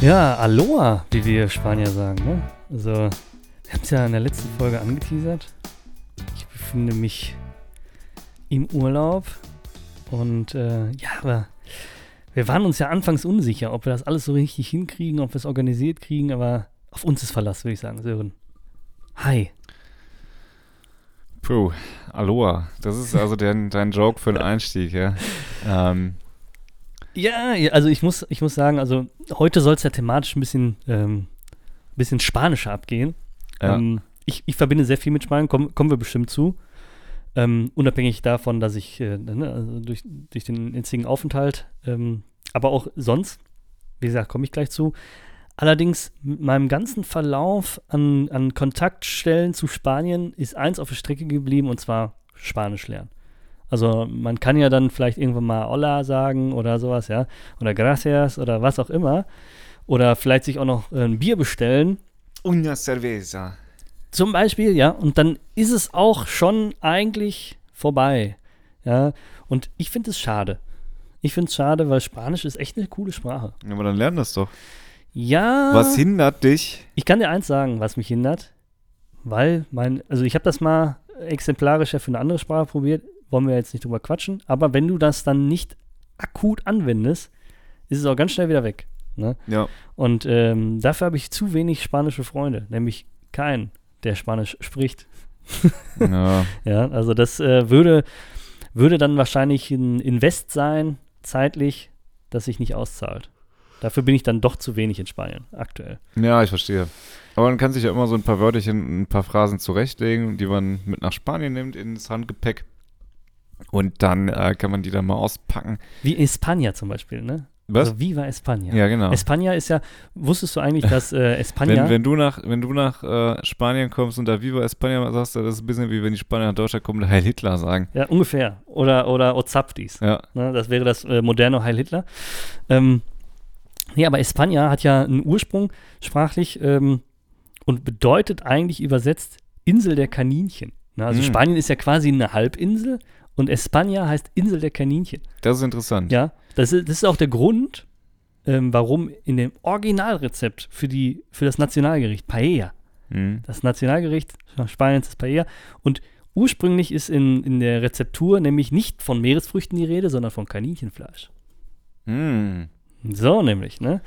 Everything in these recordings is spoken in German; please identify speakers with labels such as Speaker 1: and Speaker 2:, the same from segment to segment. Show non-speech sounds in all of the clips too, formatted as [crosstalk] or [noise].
Speaker 1: Ja, Aloha, wie wir Spanier sagen. Ne? Also, wir haben es ja in der letzten Folge angeteasert. Ich befinde mich im Urlaub und äh, ja, aber wir waren uns ja anfangs unsicher, ob wir das alles so richtig hinkriegen, ob wir es organisiert kriegen, aber auf uns ist Verlass, würde ich sagen, Sören. Hi.
Speaker 2: Puh, Aloha. Das ist also dein, dein Joke für den Einstieg, ja. [laughs] Ähm,
Speaker 1: Ja, also ich muss, ich muss sagen, also heute soll es ja thematisch ein bisschen, ähm, bisschen spanischer abgehen.
Speaker 2: Ja.
Speaker 1: Ähm, ich, ich verbinde sehr viel mit Spanien, komm, kommen wir bestimmt zu. Ähm, unabhängig davon, dass ich äh, ne, also durch, durch den jetzigen Aufenthalt, ähm, aber auch sonst, wie gesagt, komme ich gleich zu. Allerdings, mit meinem ganzen Verlauf an, an Kontaktstellen zu Spanien ist eins auf der Strecke geblieben und zwar Spanisch lernen. Also man kann ja dann vielleicht irgendwann mal Hola sagen oder sowas, ja. Oder Gracias oder was auch immer. Oder vielleicht sich auch noch ein Bier bestellen.
Speaker 2: Una cerveza.
Speaker 1: Zum Beispiel, ja. Und dann ist es auch schon eigentlich vorbei. Ja. Und ich finde es schade. Ich finde es schade, weil Spanisch ist echt eine coole Sprache.
Speaker 2: Ja, aber dann lern das doch.
Speaker 1: Ja.
Speaker 2: Was hindert dich?
Speaker 1: Ich kann dir eins sagen, was mich hindert. Weil mein, also ich habe das mal exemplarisch ja für eine andere Sprache probiert, wollen wir jetzt nicht drüber quatschen, aber wenn du das dann nicht akut anwendest, ist es auch ganz schnell wieder weg. Ne?
Speaker 2: Ja.
Speaker 1: Und ähm, dafür habe ich zu wenig spanische Freunde, nämlich keinen, der Spanisch spricht. [laughs]
Speaker 2: ja.
Speaker 1: Ja, also das äh, würde, würde dann wahrscheinlich ein Invest sein, zeitlich, das sich nicht auszahlt. Dafür bin ich dann doch zu wenig in Spanien, aktuell.
Speaker 2: Ja, ich verstehe. Aber man kann sich ja immer so ein paar Wörterchen, ein paar Phrasen zurechtlegen, die man mit nach Spanien nimmt ins Handgepäck. Und dann äh, kann man die dann mal auspacken.
Speaker 1: Wie España zum Beispiel, ne?
Speaker 2: Was?
Speaker 1: Also Viva España.
Speaker 2: ja, genau.
Speaker 1: España ist ja, wusstest du eigentlich, dass äh, [laughs] España,
Speaker 2: Wenn, wenn du nach, wenn du nach äh, Spanien kommst und da Viva España sagst, das ist ein bisschen wie wenn die Spanier nach Deutschland kommen und Heil Hitler sagen.
Speaker 1: ja, ungefähr, oder, oder Ozaptis,
Speaker 2: Ja.
Speaker 1: ne? das wäre das äh, moderne Heil Hitler. Ähm, nee, aber España hat ja einen Ursprung sprachlich ähm, und bedeutet eigentlich übersetzt Insel der Kaninchen. Ne? Also
Speaker 2: Mm.
Speaker 1: Spanien ist ja quasi eine Halbinsel und España heißt Insel der Kaninchen.
Speaker 2: Das ist interessant.
Speaker 1: Ja, das ist, das ist auch der Grund, ähm, warum in dem Originalrezept für, die, für das Nationalgericht Paella,
Speaker 2: Mhm.
Speaker 1: das Nationalgericht Spaniens ist Paella, und ursprünglich ist in, in der Rezeptur nämlich nicht von Meeresfrüchten die Rede, sondern von Kaninchenfleisch.
Speaker 2: Mhm.
Speaker 1: So nämlich, ne?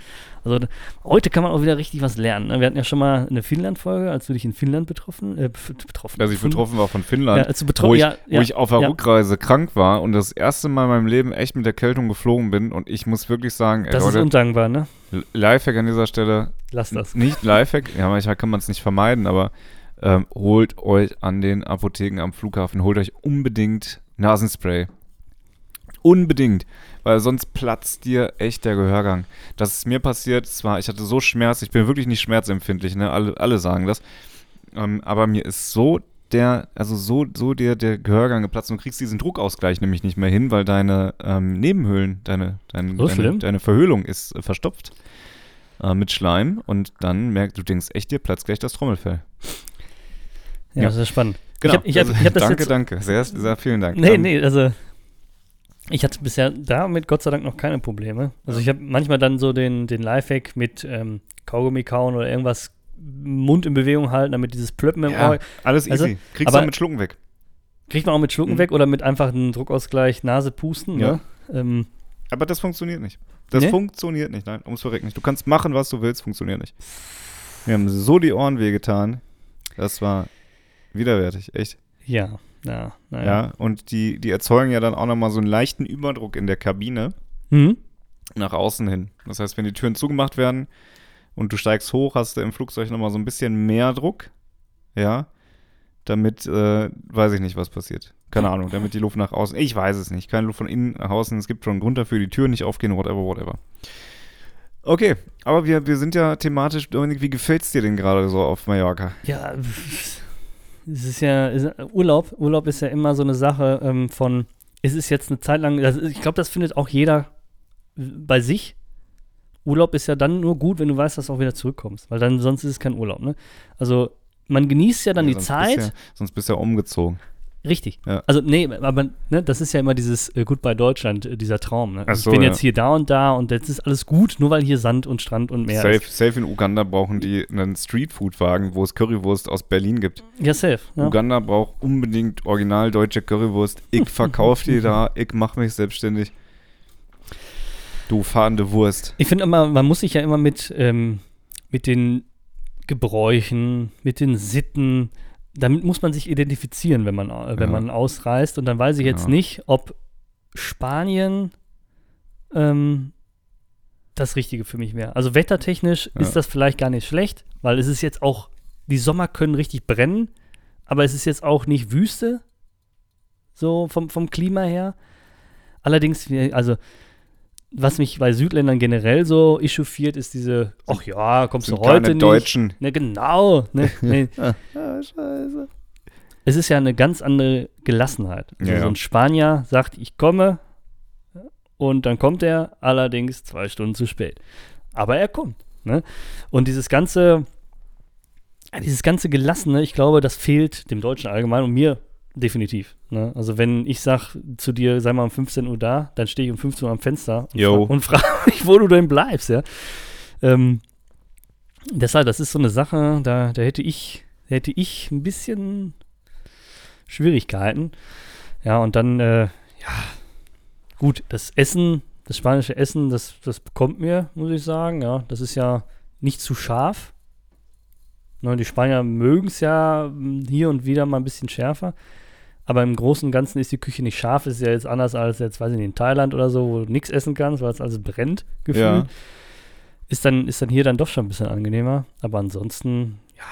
Speaker 1: Also heute kann man auch wieder richtig was lernen. Ne? Wir hatten ja schon mal eine Finnland-Folge, als du dich in Finnland betroffen, äh, betroffen.
Speaker 2: Dass ich betroffen war von
Speaker 1: Ja,
Speaker 2: Finnland,
Speaker 1: als du
Speaker 2: wo,
Speaker 1: betroffen,
Speaker 2: ich,
Speaker 1: ja,
Speaker 2: wo
Speaker 1: ja,
Speaker 2: ich auf der
Speaker 1: ja.
Speaker 2: Rückreise krank war und das erste Mal in meinem Leben echt mit Erkältung geflogen bin. Und ich muss wirklich sagen, ey,
Speaker 1: Das ist
Speaker 2: Leute,
Speaker 1: undankbar, ne?
Speaker 2: Lifehack an dieser Stelle,
Speaker 1: Lass das.
Speaker 2: nicht Lifehack, ja, manchmal kann man es nicht vermeiden, aber ähm, holt euch an den Apotheken am Flughafen, holt euch unbedingt Nasenspray. Unbedingt, weil sonst platzt dir echt der Gehörgang. Das ist mir passiert, zwar, ich hatte so Schmerz, ich bin wirklich nicht schmerzempfindlich, ne? alle, alle sagen das, ähm, aber mir ist so der, also so, so der, der Gehörgang geplatzt und du kriegst diesen Druckausgleich nämlich nicht mehr hin, weil deine ähm, Nebenhöhlen, deine, deine,
Speaker 1: So
Speaker 2: deine, deine Verhöhlung ist äh, verstopft äh, mit Schleim und dann merkst du, denkst echt, dir platzt gleich das Trommelfell.
Speaker 1: Ja,
Speaker 2: Ja.
Speaker 1: das ist spannend.
Speaker 2: Genau.
Speaker 1: Ich hab, ich hab,
Speaker 2: Also,
Speaker 1: ich hab das
Speaker 2: danke,
Speaker 1: jetzt,
Speaker 2: danke. Sehr, sehr vielen Dank.
Speaker 1: Nee,
Speaker 2: Ähm,
Speaker 1: nee, also ich hatte bisher damit Gott sei Dank noch keine Probleme. Also ich habe manchmal dann so den, den Lifehack mit ähm, Kaugummi kauen oder irgendwas Mund in Bewegung halten, damit dieses Plöppen im
Speaker 2: Ja,
Speaker 1: Ohr
Speaker 2: alles
Speaker 1: Also,
Speaker 2: easy. Kriegst
Speaker 1: aber-
Speaker 2: du auch mit Schlucken weg.
Speaker 1: kriegt man auch mit Schlucken
Speaker 2: Mhm.
Speaker 1: weg oder mit einfach einem Druckausgleich Nase pusten.
Speaker 2: Ja.
Speaker 1: Ne? Ähm,
Speaker 2: Aber das funktioniert nicht. Das
Speaker 1: Nee?
Speaker 2: funktioniert nicht, nein, ums Verrecken nicht. Du kannst machen, was du willst, funktioniert nicht. Wir haben so die Ohren wehgetan. Das war widerwärtig, echt.
Speaker 1: ja, ja, naja.
Speaker 2: Ja, und die, die erzeugen ja dann auch nochmal so einen leichten Überdruck in der Kabine
Speaker 1: Mhm.
Speaker 2: nach außen hin. Das heißt, wenn die Türen zugemacht werden und du steigst hoch, hast du im Flugzeug nochmal so ein bisschen mehr Druck. Ja. Damit, äh, weiß ich nicht, was passiert. Keine Ahnung, damit die Luft nach außen. Ich weiß es nicht. Keine Luft von innen nach außen. Es gibt schon einen Grund dafür, die Türen nicht aufgehen, whatever, whatever. Okay, aber wir, wir sind ja thematisch, Dominik, wie gefällt es dir denn gerade so auf Mallorca?
Speaker 1: Ja, es ist ja, ist, Urlaub, Urlaub ist ja immer so eine Sache ähm, von, es ist jetzt eine Zeit lang, das, ich glaube, das findet auch jeder bei sich. Urlaub ist ja dann nur gut, wenn du weißt, dass du auch wieder zurückkommst, weil dann sonst ist es kein Urlaub, ne? Also man genießt ja dann
Speaker 2: Ja,
Speaker 1: die Zeit.
Speaker 2: Ja, sonst bist du ja umgezogen.
Speaker 1: Richtig.
Speaker 2: Ja.
Speaker 1: Also, nee, aber ne, das ist ja immer dieses äh, Goodbye Deutschland, äh, dieser Traum. Ne?
Speaker 2: Ach so,
Speaker 1: ich bin
Speaker 2: ja.
Speaker 1: jetzt hier da und da und jetzt ist alles gut, nur weil hier Sand und Strand und Meer
Speaker 2: Safe,
Speaker 1: ist.
Speaker 2: safe in Uganda brauchen die einen Streetfood-Wagen, wo es Currywurst aus Berlin gibt.
Speaker 1: Ja, safe. Ja.
Speaker 2: Uganda braucht unbedingt original deutsche Currywurst. Ich verkaufe die da, [laughs] ich mache mich selbstständig. Du fahrende Wurst.
Speaker 1: Ich finde immer, man muss sich ja immer mit, ähm, mit den Gebräuchen, mit den Sitten, damit muss man sich identifizieren, wenn man, äh, wenn
Speaker 2: Ja.
Speaker 1: man ausreist. Und dann weiß ich jetzt
Speaker 2: Ja.
Speaker 1: nicht, ob Spanien ähm, das Richtige für mich wäre. Also wettertechnisch
Speaker 2: Ja.
Speaker 1: ist das vielleicht gar nicht schlecht, weil es ist jetzt auch, die Sommer können richtig brennen, aber es ist jetzt auch nicht Wüste, so vom, vom Klima her. Allerdings, also was mich bei Südländern generell so echauffiert, ist diese, ach ja, kommst du
Speaker 2: Sind
Speaker 1: heute
Speaker 2: keine
Speaker 1: nicht.
Speaker 2: Deutschen.
Speaker 1: Ne, genau. Ne, [laughs] ne.
Speaker 2: Ah, scheiße.
Speaker 1: Es ist ja eine ganz andere Gelassenheit. Also
Speaker 2: Ja,
Speaker 1: so ein Spanier sagt, ich komme und dann kommt er, allerdings zwei Stunden zu spät. Aber er kommt. Ne? Und dieses ganze, dieses ganze Gelassene, ich glaube, das fehlt dem Deutschen allgemein und mir definitiv. Ne? Also wenn ich sag zu dir, sei mal um 15 Uhr da, dann stehe ich um 15 Uhr am Fenster und, fra und [laughs] frage mich, wo du denn bleibst, ja. Ähm, deshalb, das ist so eine Sache, da, da hätte ich, da hätte ich ein bisschen Schwierigkeiten. Ja, und dann, äh, ja, gut, das Essen, das spanische Essen, das, das bekommt mir, muss ich sagen, ja, das ist ja nicht zu scharf. Ne, die Spanier mögen es ja m, hier und wieder mal ein bisschen schärfer. Aber im Großen und Ganzen ist die Küche nicht scharf. Ist ja jetzt anders als jetzt, weiß ich nicht, in Thailand oder so, wo du nichts essen kannst, weil es alles brennt, gefühlt.
Speaker 2: Ja.
Speaker 1: Ist dann, ist dann hier dann doch schon ein bisschen angenehmer. Aber ansonsten, ja.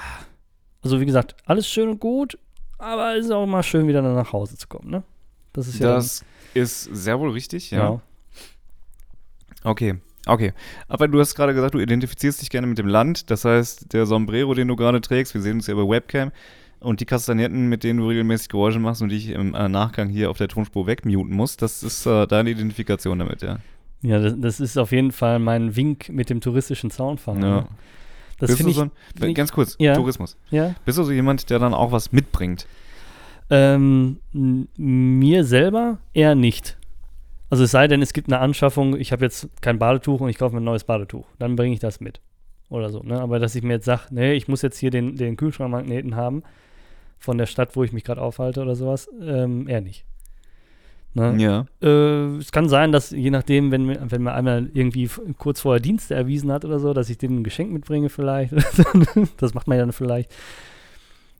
Speaker 1: Also wie gesagt, alles schön und gut, aber es ist auch mal schön, wieder dann nach Hause zu kommen, ne? Das ist ja
Speaker 2: Das ist sehr wohl richtig,
Speaker 1: dann,
Speaker 2: ja.
Speaker 1: genau.
Speaker 2: Okay, okay. Aber du hast gerade gesagt, du identifizierst dich gerne mit dem Land. Das heißt, der Sombrero, den du gerade trägst, wir sehen uns ja über Webcam, und die Kastagnetten, mit denen du regelmäßig Geräusche machst und die ich im äh, Nachgang hier auf der Tonspur wegmuten muss, das ist äh, deine Identifikation damit, ja.
Speaker 1: Ja, das, das ist auf jeden Fall mein Wink mit dem touristischen Zaunfahrer.
Speaker 2: Ja.
Speaker 1: ne? Das
Speaker 2: Bist du
Speaker 1: finde ich,
Speaker 2: so ein, ganz kurz,
Speaker 1: ja.
Speaker 2: Tourismus.
Speaker 1: ja.
Speaker 2: Bist du so jemand, der dann auch was mitbringt?
Speaker 1: Ähm, mir selber eher nicht. Also es sei denn, es gibt eine Anschaffung, ich habe jetzt kein Badetuch und ich kaufe mir ein neues Badetuch. Dann bringe ich das mit. Oder so. Ne? Aber dass ich mir jetzt sage, nee, ich muss jetzt hier den, den Kühlschrankmagneten haben von der Stadt, wo ich mich gerade aufhalte oder sowas, ähm, eher nicht. Ne?
Speaker 2: Ja.
Speaker 1: Äh, es kann sein, dass je nachdem, wenn, mir- wenn mir einmal irgendwie kurz vorher Dienste erwiesen hat oder so, dass ich dem ein Geschenk mitbringe vielleicht. [laughs] das macht man ja dann vielleicht.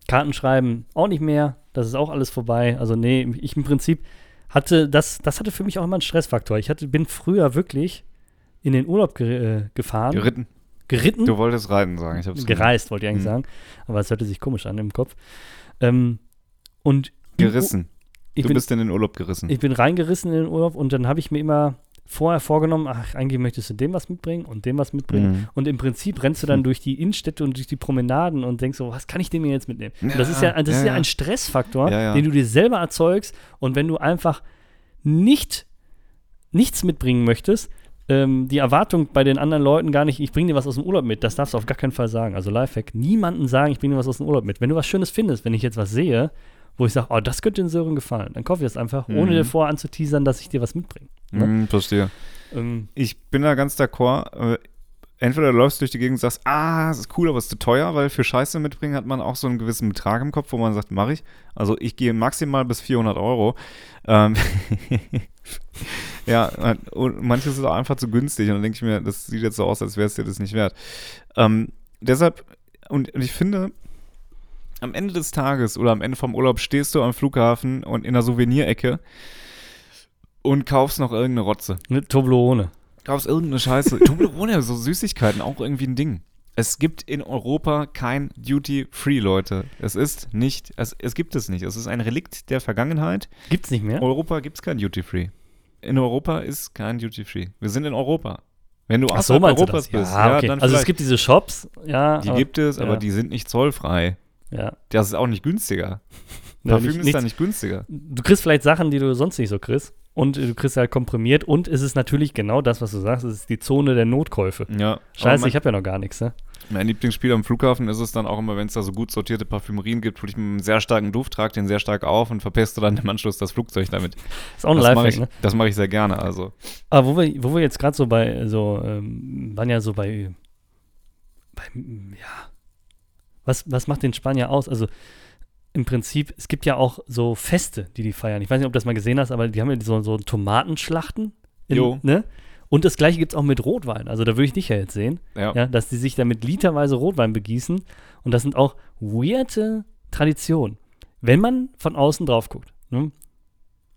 Speaker 1: Karten schreiben auch nicht mehr. Das ist auch alles vorbei. Also nee, ich im Prinzip hatte, das, das hatte für mich auch immer einen Stressfaktor. Ich hatte, bin früher wirklich in den Urlaub ge äh, gefahren,
Speaker 2: Geritten.
Speaker 1: geritten,
Speaker 2: Du wolltest reiten sagen. Ich hab's
Speaker 1: gereist, wollte ich eigentlich
Speaker 2: Mhm.
Speaker 1: sagen. Aber es hörte sich komisch an im Kopf. Ähm, und
Speaker 2: Gerissen.
Speaker 1: Ich
Speaker 2: du
Speaker 1: bin,
Speaker 2: bist in den Urlaub gerissen.
Speaker 1: ich bin reingerissen in den Urlaub und dann habe ich mir immer vorher vorgenommen, ach, eigentlich möchtest du dem was mitbringen und dem was mitbringen.
Speaker 2: Mhm.
Speaker 1: Und im Prinzip rennst du dann
Speaker 2: Hm.
Speaker 1: durch die Innenstädte und durch die Promenaden und denkst so, was kann ich dem hier jetzt mitnehmen? und das
Speaker 2: Ja,
Speaker 1: ist ja, das ist
Speaker 2: ja,
Speaker 1: ja
Speaker 2: ja.
Speaker 1: ein Stressfaktor,
Speaker 2: Ja, ja.
Speaker 1: den du dir selber erzeugst. Und wenn du einfach nicht nichts mitbringen möchtest, ähm, die Erwartung bei den anderen Leuten gar nicht, ich bringe dir was aus dem Urlaub mit, das darfst du auf gar keinen Fall sagen. Also Lifehack, niemanden sagen, ich bringe dir was aus dem Urlaub mit. Wenn du was Schönes findest, wenn ich jetzt was sehe, wo ich sage, oh, das könnte den Sören gefallen, dann kaufe ich das einfach, ohne
Speaker 2: Mhm.
Speaker 1: dir vorher anzuteasern, dass ich dir was mitbringe. Ne?
Speaker 2: Mhm, verstehe.
Speaker 1: Ähm,
Speaker 2: Ich bin da ganz d'accord. Äh, Entweder du läufst durch die Gegend und sagst, ah, das ist cool, aber es ist zu teuer, weil für Scheiße mitbringen hat man auch so einen gewissen Betrag im Kopf, wo man sagt, mache ich. Also ich gehe maximal bis 400 Euro. Ähm [laughs] ja, und manches ist auch einfach zu günstig und dann denke ich mir, das sieht jetzt so aus, als wäre es dir das nicht wert. Ähm, deshalb, und, und ich finde, am Ende des Tages oder am Ende vom Urlaub stehst du am Flughafen und in der Souvenirecke und kaufst noch irgendeine Rotze.
Speaker 1: eine Toblerone.
Speaker 2: Kaufst irgendeine Scheiße. [laughs] Toblerone, so Süßigkeiten, auch irgendwie ein Ding. Es gibt in Europa kein Duty-Free, Leute. Es ist nicht, es, es gibt es nicht. Es ist ein Relikt der Vergangenheit.
Speaker 1: Gibt's nicht mehr?
Speaker 2: Europa gibt es kein Duty-Free. In Europa ist kein Duty-Free. Wir sind in Europa. Wenn du
Speaker 1: Ach so,
Speaker 2: außerhalb
Speaker 1: du
Speaker 2: bist,
Speaker 1: Ja, okay.
Speaker 2: dann
Speaker 1: also es gibt diese Shops, ja.
Speaker 2: die
Speaker 1: aber-
Speaker 2: gibt es, aber
Speaker 1: ja.
Speaker 2: die sind nicht zollfrei.
Speaker 1: Ja.
Speaker 2: Das ist auch nicht günstiger.
Speaker 1: Ja, [laughs]
Speaker 2: Parfüm
Speaker 1: nicht-
Speaker 2: ist da nicht günstiger.
Speaker 1: Du kriegst vielleicht Sachen, die du sonst nicht so kriegst. und du kriegst halt komprimiert und es ist natürlich genau das, was du sagst, es ist die Zone der Notkäufe.
Speaker 2: Ja.
Speaker 1: Scheiße,
Speaker 2: mein,
Speaker 1: ich habe ja noch gar nichts, ne?
Speaker 2: mein Lieblingsspiel am Flughafen ist es dann auch immer, wenn es da so gut sortierte Parfümerien gibt, wo ich mit einem sehr starken Duft trage den sehr stark auf und verpeste dann im Anschluss das Flugzeug damit. [laughs]
Speaker 1: Ist auch ein
Speaker 2: Das mache ich,
Speaker 1: ne?
Speaker 2: das mach ich sehr gerne. Also,
Speaker 1: Aber wo wir, wo wir jetzt gerade so bei, so, ähm, waren ja so bei, bei, ja, was, was macht den Spanier aus? Also im Prinzip, es gibt ja auch so Feste, die die feiern. Ich weiß nicht, ob du das mal gesehen hast, aber die haben ja so, so Tomatenschlachten. in-
Speaker 2: Jo.
Speaker 1: Ne? Und das gleiche gibt es auch mit Rotwein. Also da würde ich dich ja jetzt sehen,
Speaker 2: ja.
Speaker 1: ja, dass die sich da mit literweise Rotwein begießen. Und das sind auch weirde Traditionen, wenn man von außen drauf guckt. Ne?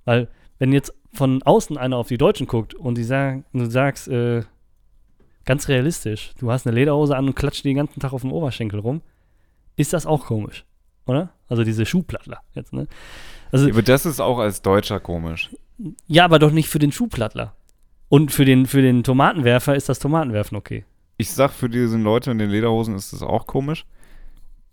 Speaker 1: Weil, wenn jetzt von außen einer auf die Deutschen guckt und die sagen, du sagst, äh, ganz realistisch, du hast eine Lederhose an und klatscht den ganzen Tag auf dem Oberschenkel rum, ist das auch komisch, oder? Also diese Schuhplattler jetzt, ne? Also,
Speaker 2: Aber das ist auch als Deutscher komisch.
Speaker 1: ja, aber doch nicht für den Schuhplattler. Und für den, für den Tomatenwerfer ist das Tomatenwerfen okay.
Speaker 2: Ich sag, für diese Leute in den Lederhosen ist das auch komisch.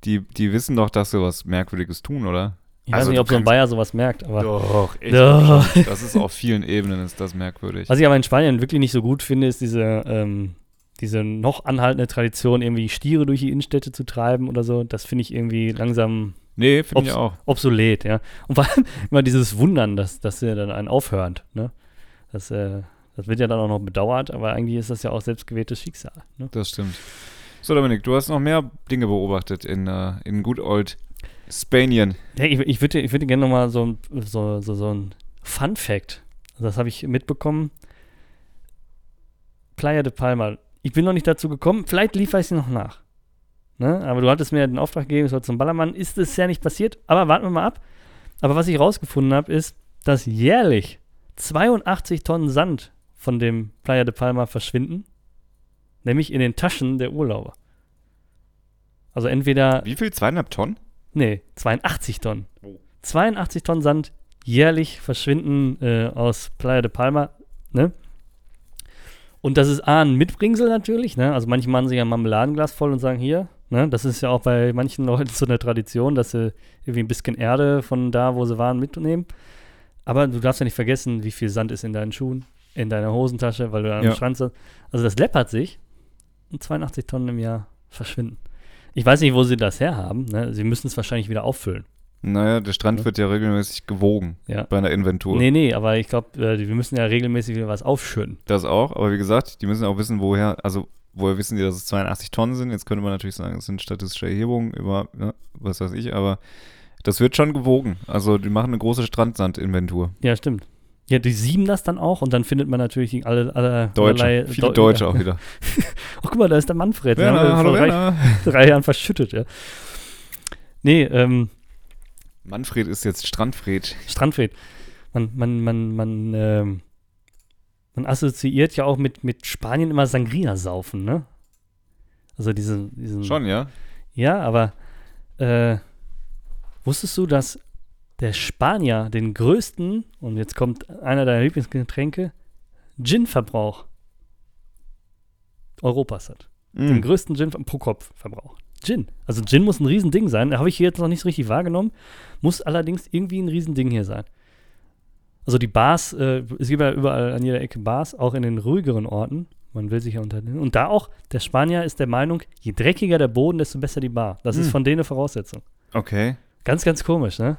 Speaker 2: Die, die wissen doch, dass sie was Merkwürdiges tun, oder?
Speaker 1: Ich
Speaker 2: Also
Speaker 1: weiß nicht,
Speaker 2: du
Speaker 1: ob so ein Bayer sowas merkt, aber.
Speaker 2: Doch, ich
Speaker 1: Doch.
Speaker 2: Das ist auf vielen Ebenen ist das merkwürdig.
Speaker 1: Was ich aber in Spanien wirklich nicht so gut finde, ist diese, ähm, diese noch anhaltende Tradition, irgendwie Stiere durch die Innenstädte zu treiben oder so. Das finde ich irgendwie langsam
Speaker 2: nee, finde ich
Speaker 1: Ob's-
Speaker 2: auch.
Speaker 1: obsolet, ja. Und vor allem [laughs] immer dieses Wundern, dass, dass sie dann einen aufhört, ne? Das, äh, das wird ja dann auch noch bedauert, aber eigentlich ist das ja auch selbstgewähltes Schicksal. Ne?
Speaker 2: Das stimmt. So, Dominik, du hast noch mehr Dinge beobachtet in, äh, in Good Old Spanien.
Speaker 1: Ja, ich, ich würde ich würd gerne nochmal so, ein- so, so, so ein Fun-Fact, also das habe ich mitbekommen. Playa de Palma. Ich bin noch nicht dazu gekommen, vielleicht liefere ich sie noch nach. Ne? Aber du hattest mir den Auftrag gegeben, es soll zum Ballermann. Ist es ja nicht passiert, aber warten wir mal ab. Aber was ich rausgefunden habe, ist, dass jährlich 82 Tonnen Sand von dem Playa de Palma verschwinden, nämlich in den Taschen der Urlauber. Also entweder
Speaker 2: Wie viel? Zweieinhalb Tonnen?
Speaker 1: Nee, 82 Tonnen.
Speaker 2: Oh.
Speaker 1: 82 Tonnen Sand jährlich verschwinden äh, aus Playa de Palma, ne? Und das ist A, ein Mitbringsel natürlich, ne? Also manche machen sich ein Marmeladenglas voll und sagen, hier, ne? Das ist ja auch bei manchen Leuten [laughs] so eine Tradition, dass sie irgendwie ein bisschen Erde von da, wo sie waren, mitnehmen. Aber du darfst ja nicht vergessen, wie viel Sand ist in deinen Schuhen, in deiner Hosentasche, weil du da am
Speaker 2: Ja.
Speaker 1: Strand sitzt. Also das läppert sich und 82 Tonnen im Jahr verschwinden. Ich weiß nicht, wo sie das herhaben. Ne? Sie müssen es wahrscheinlich wieder auffüllen.
Speaker 2: Naja, der Strand
Speaker 1: Ja.
Speaker 2: wird ja regelmäßig gewogen
Speaker 1: Ja.
Speaker 2: bei einer Inventur.
Speaker 1: Nee, nee, aber ich glaube, äh, wir müssen ja regelmäßig wieder was aufschütten.
Speaker 2: Das auch, aber wie gesagt, die müssen auch wissen, woher, also woher wissen die, dass es 82 Tonnen sind. Jetzt könnte man natürlich sagen, es sind statistische Erhebungen über, ne, was weiß ich, aber das wird schon gewogen. Also die machen eine große Strandsandinventur.
Speaker 1: Ja, stimmt. Ja, die sieben das dann auch und dann findet man natürlich alle, alle
Speaker 2: Deutsche, viele
Speaker 1: Deu-
Speaker 2: Deutsche
Speaker 1: ja.
Speaker 2: auch wieder. [laughs]
Speaker 1: Oh, guck mal, da ist der Manfred. Den haben wir
Speaker 2: Werner, hallo
Speaker 1: vor drei, [laughs] drei Jahren verschüttet, ja. Nee, ähm,
Speaker 2: Manfred ist jetzt Strandfred.
Speaker 1: Strandfred. Man, man, man, man, ähm, man assoziiert ja auch mit, mit Spanien immer Sangria saufen, ne? Also diese, diesen.
Speaker 2: Schon, ja?
Speaker 1: Ja, aber äh, wusstest du, dass der Spanier den größten, und jetzt kommt einer deiner Lieblingsgetränke, Gin-Verbrauch Europas hat? Den
Speaker 2: Mhm.
Speaker 1: größten Gin pro Kopf Verbrauch. Gin. Also Gin muss ein Riesending sein. Da habe ich hier jetzt noch nicht so richtig wahrgenommen. Muss allerdings irgendwie ein Riesending hier sein. Also die Bars, äh, es gibt ja überall an jeder Ecke Bars, auch in den ruhigeren Orten. Man will sich ja unter Und da auch, der Spanier ist der Meinung, je dreckiger der Boden, desto besser die Bar. Das ist
Speaker 2: Hm.
Speaker 1: von denen eine Voraussetzung.
Speaker 2: Okay.
Speaker 1: Ganz, ganz komisch, ne?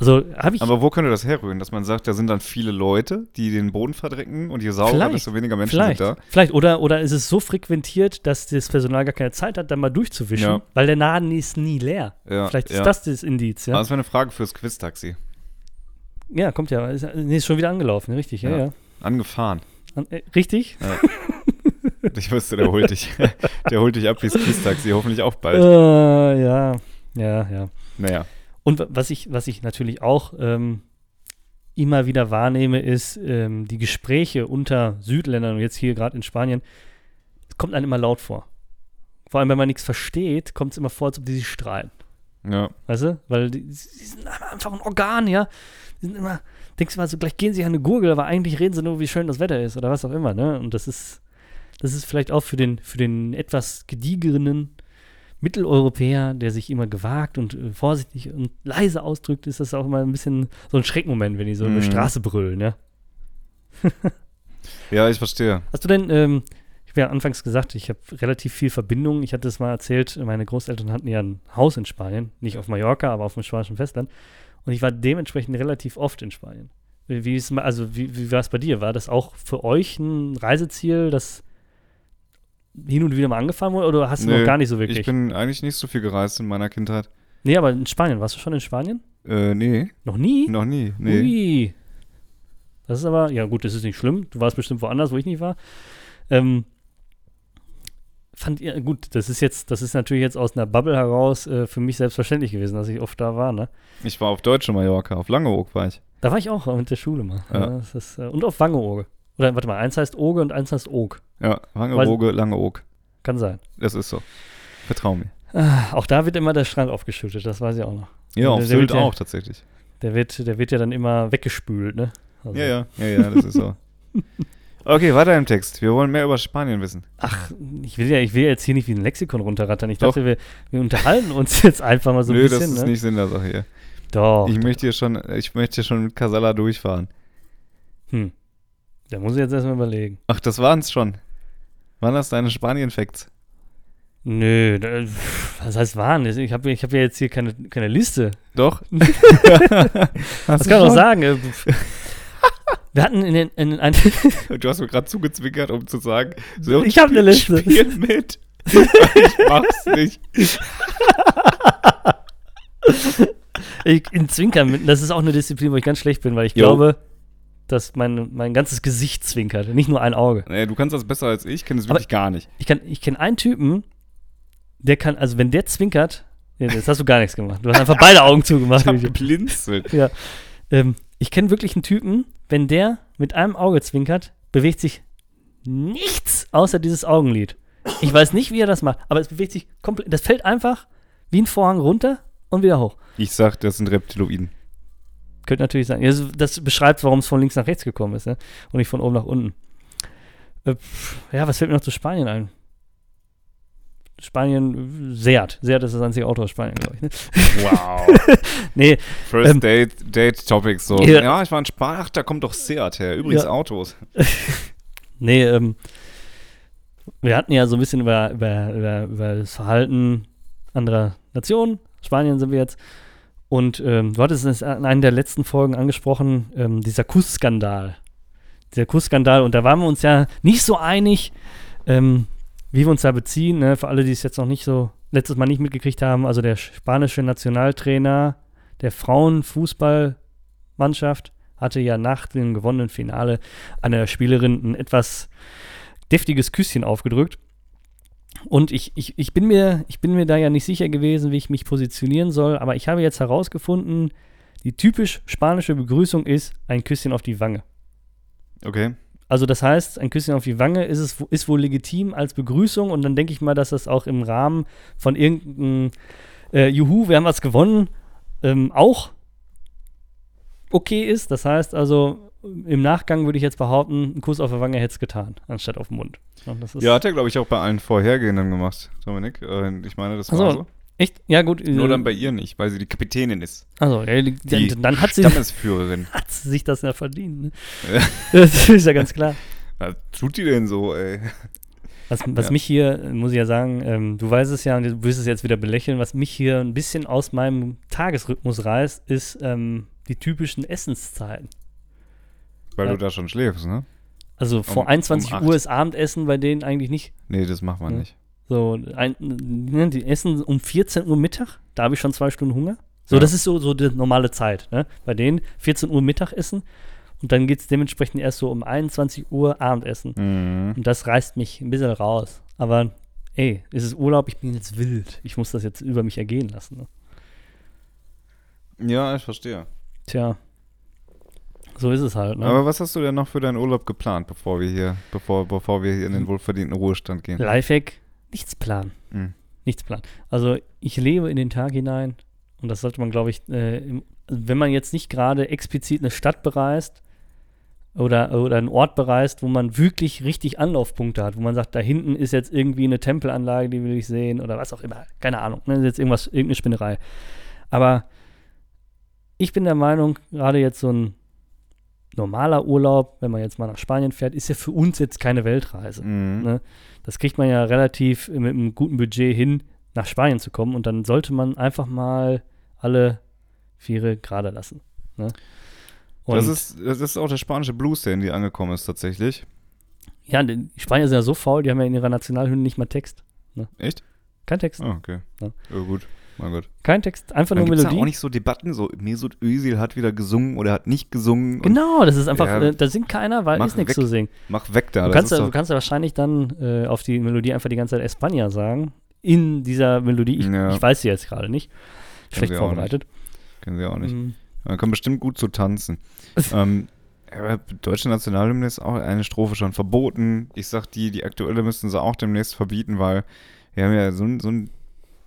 Speaker 1: Also habe ich.
Speaker 2: Aber wo könnte das herrühren? Dass man sagt, da sind dann viele Leute, die den Boden verdrecken und je sauberer,
Speaker 1: Vielleicht.
Speaker 2: desto weniger Menschen
Speaker 1: Vielleicht,
Speaker 2: sind da.
Speaker 1: vielleicht. Oder, oder ist es so frequentiert, dass das Personal gar keine Zeit hat, da mal durchzuwischen,
Speaker 2: Ja.
Speaker 1: weil der Laden ist nie leer.
Speaker 2: Ja,
Speaker 1: vielleicht ist
Speaker 2: ja.
Speaker 1: das das Indiz,
Speaker 2: Aber
Speaker 1: ja?
Speaker 2: das wäre eine Frage fürs Quiz-Taxi.
Speaker 1: Ja, kommt ja. Ist, nee, ist schon wieder angelaufen, richtig, ja,
Speaker 2: Ja.
Speaker 1: ja.
Speaker 2: Angefahren.
Speaker 1: An, äh, richtig? [laughs]
Speaker 2: Ich wusste, der holt dich. [laughs] der holt dich ab wie das Quiz-Taxi, hoffentlich auch bald.
Speaker 1: Äh, ja, ja, ja.
Speaker 2: Naja.
Speaker 1: Und wa- was ich, was ich natürlich auch ähm, immer wieder wahrnehme, ist ähm, die Gespräche unter Südländern und jetzt hier gerade in Spanien, es kommt einem immer laut vor. Vor allem, wenn man nichts versteht, kommt es immer vor, als ob die sich streiten.
Speaker 2: Ja.
Speaker 1: Weißt du? Weil die, sie sind einfach ein Organ, ja. Die sind immer, denkst du mal so, gleich gehen sie an eine Gurgel, aber eigentlich reden sie nur, wie schön das Wetter ist oder was auch immer, ne? Und das ist, das ist vielleicht auch für den, für den etwas gediegenen Mitteleuropäer, der sich immer gewagt und äh, vorsichtig und leise ausdrückt, ist das auch immer ein bisschen so ein Schreckmoment, wenn die so eine
Speaker 2: Mhm.
Speaker 1: Straße brüllen, ja. [laughs]
Speaker 2: Ja, ich verstehe.
Speaker 1: Hast du denn, ähm, ich habe ja anfangs gesagt, ich habe relativ viel Verbindung. Ich hatte es mal erzählt, meine Großeltern hatten ja ein Haus in Spanien, nicht auf Mallorca, aber auf dem spanischen Festland. Und ich war dementsprechend relativ oft in Spanien. Wie, ist, also wie, wie war es bei dir? War das auch für euch ein Reiseziel, das hin und wieder mal angefahren wurde, oder hast du
Speaker 2: Nö,
Speaker 1: noch gar nicht so wirklich?
Speaker 2: Ich bin eigentlich nicht so viel gereist in meiner Kindheit.
Speaker 1: nee, aber in Spanien, warst du schon in Spanien?
Speaker 2: Äh, nee,
Speaker 1: Noch nie?
Speaker 2: noch nie. Nee.
Speaker 1: Ui. Das ist aber, ja gut, das ist nicht schlimm. Du warst bestimmt woanders, wo ich nicht war. Ähm, fand ihr, gut, das ist jetzt, das ist natürlich jetzt aus einer Bubble heraus äh, für mich selbstverständlich gewesen, dass ich oft da war, ne?
Speaker 2: Ich war auf deutsche Mallorca, auf Langeoog war ich.
Speaker 1: Da war ich auch mit der Schule mal.
Speaker 2: Ja.
Speaker 1: Ja, ist, äh, und auf Wangeoge. Oder warte mal, eins heißt Oge und eins heißt Og.
Speaker 2: Ja, Wangerooge, Langeoog.
Speaker 1: Kann sein.
Speaker 2: Das ist so. Vertrau mir.
Speaker 1: Ah, auch da wird immer der Strand aufgeschüttet, das weiß ich auch noch.
Speaker 2: Ja,
Speaker 1: Der-
Speaker 2: auf
Speaker 1: der
Speaker 2: Sylt
Speaker 1: wird ja-
Speaker 2: auch tatsächlich.
Speaker 1: Der wird, der wird ja dann immer weggespült, ne? Also-
Speaker 2: Ja, ja, ja, ja, das ist so. [laughs] Okay, weiter im Text. Wir wollen mehr über Spanien wissen.
Speaker 1: Ach, ich will ja, ich will jetzt hier nicht wie ein Lexikon runterrattern. Ich
Speaker 2: Doch.
Speaker 1: dachte, wir, wir unterhalten uns [laughs] jetzt einfach mal so ein
Speaker 2: Nö,
Speaker 1: bisschen.
Speaker 2: das ist
Speaker 1: ne?
Speaker 2: nicht Sinn der Sache hier.
Speaker 1: Doch.
Speaker 2: Ich möchte hier schon, ich möchte hier schon mit Casala durchfahren.
Speaker 1: hm. Da muss ich jetzt erstmal überlegen.
Speaker 2: Ach, das waren's schon. Waren das deine Spanien-Facts?
Speaker 1: Nö, was heißt waren? Ich habe ich hab ja jetzt hier keine, keine Liste.
Speaker 2: Doch. [laughs]
Speaker 1: Was kann ich noch sagen? Äh. [laughs] Wir hatten in den, in ein [laughs]
Speaker 2: Du hast mir gerade zugezwinkert, um zu sagen, so,
Speaker 1: Ich hab eine Liste.
Speaker 2: Spiel mit. ich mach's nicht.
Speaker 1: ich, in Zwinkern, das ist auch eine Disziplin, wo ich ganz schlecht bin, weil ich
Speaker 2: Jo.
Speaker 1: glaube, dass mein, mein ganzes Gesicht zwinkert, nicht nur ein Auge.
Speaker 2: Nee, du kannst das besser als ich, kenne es
Speaker 1: Aber-
Speaker 2: wirklich gar nicht.
Speaker 1: Ich, kann- ich kenne einen Typen, der kann, also wenn der zwinkert, ja, jetzt hast du gar nichts gemacht. Du hast einfach beide Augen zugemacht. [laughs]
Speaker 2: Ich hab geblinzelt.
Speaker 1: Ja. Ähm, ich kenne wirklich einen Typen, wenn der mit einem Auge zwinkert, bewegt sich nichts außer dieses Augenlid. Ich weiß nicht, wie er das macht, aber es bewegt sich komplett. Das fällt einfach wie ein Vorhang runter und wieder hoch.
Speaker 2: Ich sag, das sind Reptiloiden.
Speaker 1: Könnte natürlich sein. Das, das beschreibt, warum es von links nach rechts gekommen ist, ne? Und nicht von oben nach unten. Äh, ja, was fällt mir noch zu Spanien ein? Spanien, Seat. Seat ist das einzige Auto aus Spanien, glaube ich. Ne?
Speaker 2: Wow. [laughs]
Speaker 1: Nee,
Speaker 2: First
Speaker 1: Ähm,
Speaker 2: Date, Date Topics so.
Speaker 1: Ja.
Speaker 2: Ja. ich war in Spanien. Ach, da kommt doch Seat her. Übrigens
Speaker 1: Ja.
Speaker 2: Autos. [laughs]
Speaker 1: Nee, ähm, wir hatten ja so ein bisschen über, über, über, über das Verhalten anderer Nationen. Spanien sind wir jetzt. Und ähm, du hattest es in einer der letzten Folgen angesprochen, ähm, dieser Kussskandal. Dieser Kussskandal. Und da waren wir uns ja nicht so einig, ähm, wie wir uns da beziehen. Ne? Für alle, die es jetzt noch nicht so letztes Mal nicht mitgekriegt haben. Also der spanische Nationaltrainer der Frauenfußballmannschaft hatte ja nach dem gewonnenen Finale einer Spielerin ein etwas deftiges Küsschen aufgedrückt. Und ich, ich, ich, bin mir, ich bin mir da ja nicht sicher gewesen, wie ich mich positionieren soll, aber ich habe jetzt herausgefunden, die typisch spanische Begrüßung ist ein Küsschen auf die Wange.
Speaker 2: Okay.
Speaker 1: Also das heißt, ein Küsschen auf die Wange ist, es, ist wohl legitim als Begrüßung und dann denke ich mal, dass das auch im Rahmen von irgendeinem äh, Juhu, wir haben was gewonnen, ähm, auch okay ist. Das heißt also, im Nachgang würde ich jetzt behaupten, ein Kuss auf der Wange hätte es getan, anstatt auf den Mund. Ja,
Speaker 2: hat er, glaube ich, auch bei allen vorhergehenden gemacht, Dominik. Äh, ich meine, das war
Speaker 1: Ach so. echt, ja gut.
Speaker 2: Nur
Speaker 1: äh,
Speaker 2: dann bei ihr nicht, weil sie die Kapitänin ist.
Speaker 1: Also, ja, die,
Speaker 2: Die
Speaker 1: dann, dann hat sie,
Speaker 2: Stammesführerin. [laughs]
Speaker 1: hat sie sich das ja verdient. Ne?
Speaker 2: Ja. [laughs]
Speaker 1: das ist ja ganz klar.
Speaker 2: Was tut die denn so, ey?
Speaker 1: Was, was
Speaker 2: Ja.
Speaker 1: mich hier, muss ich ja sagen, ähm, du weißt es ja und du wirst es jetzt wieder belächeln, was mich hier ein bisschen aus meinem Tagesrhythmus reißt, ist ähm, die typischen Essenszeiten.
Speaker 2: Weil
Speaker 1: Ja.
Speaker 2: du da schon schläfst, ne?
Speaker 1: Also vor
Speaker 2: Um-
Speaker 1: 21
Speaker 2: um.
Speaker 1: Uhr ist Abendessen bei denen eigentlich nicht.
Speaker 2: Nee, das macht man
Speaker 1: Ja.
Speaker 2: nicht.
Speaker 1: So, ein, ne, die essen um 14 Uhr Mittag, da habe ich schon zwei Stunden Hunger. So,
Speaker 2: Ja.
Speaker 1: das ist so, so die normale Zeit. Ne? Bei denen 14 Uhr Mittagessen und dann geht es dementsprechend erst so um 21 Uhr Abendessen.
Speaker 2: Mhm.
Speaker 1: Und das reißt mich ein bisschen raus. Aber ey, es ist Urlaub, ich bin jetzt wild. Ich muss das jetzt über mich ergehen lassen. Ne?
Speaker 2: Ja, ich verstehe.
Speaker 1: Tja. So ist es halt. Ne?
Speaker 2: Aber was hast du denn noch für deinen Urlaub geplant, bevor wir hier, bevor, bevor wir hier in den wohlverdienten Ruhestand gehen?
Speaker 1: Lifehack, nichts planen.
Speaker 2: Mhm.
Speaker 1: Nichts planen. Also ich lebe in den Tag hinein und das sollte man, glaube ich, äh, im, wenn man jetzt nicht gerade explizit eine Stadt bereist, oder, oder einen Ort bereist, wo man wirklich richtig Anlaufpunkte hat, wo man sagt, da hinten ist jetzt irgendwie eine Tempelanlage, die will ich sehen oder was auch immer. Keine Ahnung, ne? das ist jetzt irgendwas, irgendeine Spinnerei. Aber ich bin der Meinung, gerade jetzt so ein normaler Urlaub, wenn man jetzt mal nach Spanien fährt, ist ja für uns jetzt keine Weltreise.
Speaker 2: Mhm.
Speaker 1: Ne? Das kriegt man ja relativ mit einem guten Budget hin, nach Spanien zu kommen und dann sollte man einfach mal alle Viere gerade lassen. Ne? Und
Speaker 2: Das ist, das ist auch der spanische Blues, der in die angekommen ist, tatsächlich.
Speaker 1: ja, die Spanier sind ja so faul, die haben ja in ihrer Nationalhymne nicht mal Text.
Speaker 2: Echt?
Speaker 1: Kein Text.
Speaker 2: Ah, okay.
Speaker 1: Ja.
Speaker 2: Ja, gut. Mein Gott.
Speaker 1: Kein Text, einfach
Speaker 2: Dann
Speaker 1: nur Melodie.
Speaker 2: auch nicht so Debatten, so Mesut Özil hat wieder gesungen oder hat nicht gesungen.
Speaker 1: Genau, das ist einfach,
Speaker 2: Ja,
Speaker 1: äh, da singt keiner, weil ist nichts zu singen.
Speaker 2: Mach weg da.
Speaker 1: Du kannst,
Speaker 2: doch-
Speaker 1: du kannst ja wahrscheinlich dann äh, auf die Melodie einfach die ganze Zeit España sagen. In dieser Melodie. Ich,
Speaker 2: Ja.
Speaker 1: ich weiß sie jetzt gerade nicht. Schlecht vorbereitet.
Speaker 2: Kennen sie auch nicht.
Speaker 1: Mhm.
Speaker 2: Man kann bestimmt gut so tanzen. [laughs] ähm, deutsche Nationalhymne ist auch eine Strophe schon verboten. Ich sag die, die aktuelle müssten sie auch demnächst verbieten, weil wir haben ja so, so ein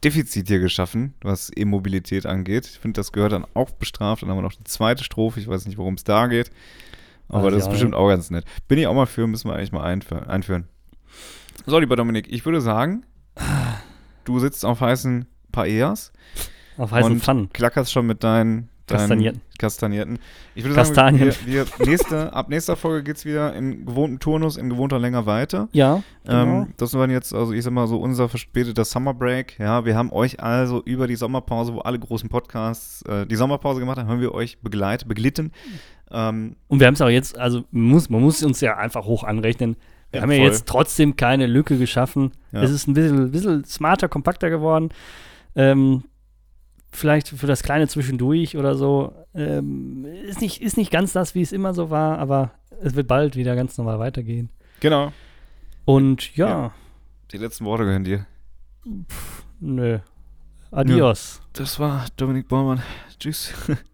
Speaker 2: Defizit hier geschaffen, was E-Mobilität angeht. Ich finde, das gehört dann auch bestraft. Dann haben wir noch die zweite Strophe. Ich weiß nicht, worum es da geht. Aber
Speaker 1: Weiß
Speaker 2: das ist bestimmt auch ganz nett. Bin ich auch mal für, müssen wir eigentlich mal einfü- einführen. So, lieber Dominik, ich würde sagen, du sitzt auf heißen Paellas
Speaker 1: Auf heißen
Speaker 2: und
Speaker 1: Pfannen.
Speaker 2: klackerst schon mit deinen,
Speaker 1: Kastanierten.
Speaker 2: Kastanierten. Ich würde
Speaker 1: Kastanien.
Speaker 2: sagen, wir, wir nächste, ab nächster Folge geht es wieder in gewohnten Turnus, in gewohnter Länge weiter.
Speaker 1: Ja, genau.
Speaker 2: Ähm, das war jetzt, also ich sag mal so, unser verspäteter Summer Break. Ja, wir haben euch also über die Sommerpause, wo alle großen Podcasts äh, die Sommerpause gemacht haben, haben wir euch begleitet, beglitten. Ähm,
Speaker 1: Und wir haben es auch jetzt, also man muss, man muss uns ja einfach hoch anrechnen. Wir
Speaker 2: Ja,
Speaker 1: haben ja
Speaker 2: voll.
Speaker 1: jetzt trotzdem keine Lücke geschaffen.
Speaker 2: Ja.
Speaker 1: Es ist ein bisschen, bisschen smarter, kompakter geworden. Ähm, vielleicht für das kleine Zwischendurch oder so. Ähm, ist, nicht, ist nicht ganz das, wie es immer so war, aber es wird bald wieder ganz normal weitergehen.
Speaker 2: genau.
Speaker 1: Und ja,
Speaker 2: Ja. Die letzten Worte gehören dir.
Speaker 1: nö. Adios.
Speaker 2: Das war Dominik Baumann. Tschüss. [laughs]